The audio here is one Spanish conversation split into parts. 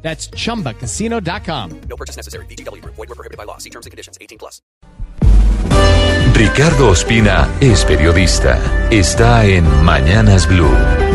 That's chumbacasino.com. No purchase necessary. BGW. Void were prohibited by law. See terms and conditions. 18 plus. Ricardo Ospina es periodista. Está en Mañanas Blue.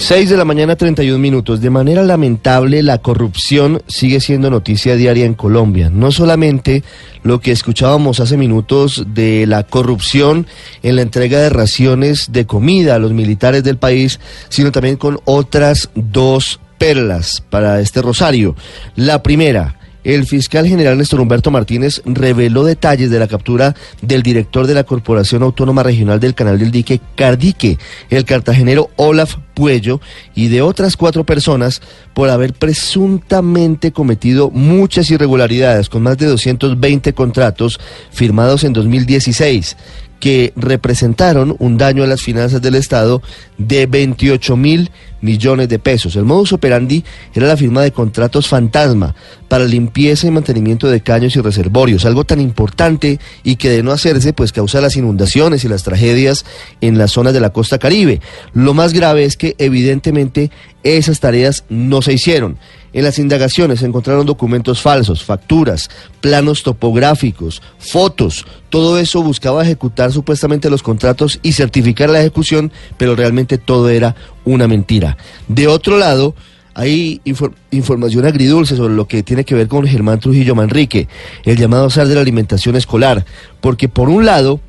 6 de la mañana, 31 minutos. De manera lamentable, la corrupción sigue siendo noticia diaria en Colombia. No solamente lo que escuchábamos hace minutos de la corrupción en la entrega de raciones de comida a los militares del país, sino también con otras dos perlas para este rosario. La primera, el fiscal general Néstor Humberto Martínez reveló detalles de la captura del director de la Corporación Autónoma Regional del Canal del Dique, Cardique, el cartagenero Olaf Puello, y de otras cuatro personas por haber presuntamente cometido muchas irregularidades con más de 220 contratos firmados en 2016 que representaron un daño a las finanzas del Estado de 28 mil de pesos. El modus operandi era la firma de contratos fantasma para limpieza y mantenimiento de caños y reservorios, algo tan importante y que de no hacerse pues causa las inundaciones y las tragedias en las zonas de la costa caribe. Lo más grave es que evidentemente esas tareas no se hicieron. En las indagaciones se encontraron documentos falsos, facturas, planos topográficos, fotos. Todo eso buscaba ejecutar supuestamente los contratos y certificar la ejecución, pero realmente todo era una mentira. De otro lado, hay infor- información agridulce sobre lo que tiene que ver con Germán Trujillo Manrique, el llamado zar de la alimentación escolar, porque por un lado,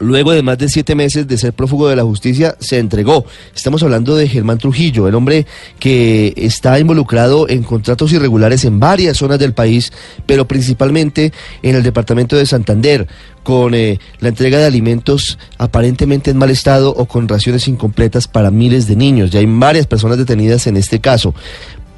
Luego de más de siete meses de ser prófugo de la justicia, se entregó. Estamos hablando de Germán Trujillo, el hombre que está involucrado en contratos irregulares en varias zonas del país, pero principalmente en el departamento de Santander, con eh, la entrega de alimentos aparentemente en mal estado o con raciones incompletas para miles de niños. Ya hay varias personas detenidas en este caso.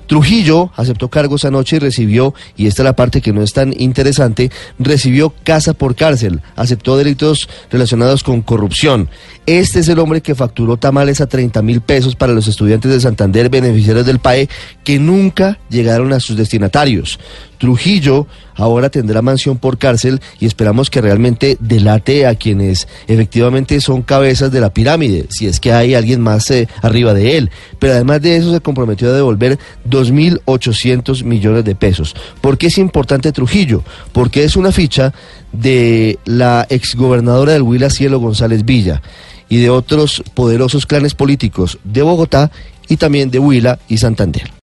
Trujillo aceptó cargos anoche y recibió, y esta es la parte que no es tan interesante, recibió casa por cárcel, aceptó delitos relacionados con corrupción. Este es el hombre que facturó tamales a 30 mil pesos para los estudiantes de Santander, beneficiarios del PAE, que nunca llegaron a sus destinatarios. Trujillo ahora tendrá mansión por cárcel y esperamos que realmente delate a quienes efectivamente son cabezas de la pirámide, si es que hay alguien más eh, arriba de él. Pero además de eso se comprometió a devolver 2.800 millones de pesos. ¿Por qué es importante Trujillo? Porque es una ficha de la exgobernadora del Huila, Cielo González Villa, y de otros poderosos clanes políticos de Bogotá y también de Huila y Santander.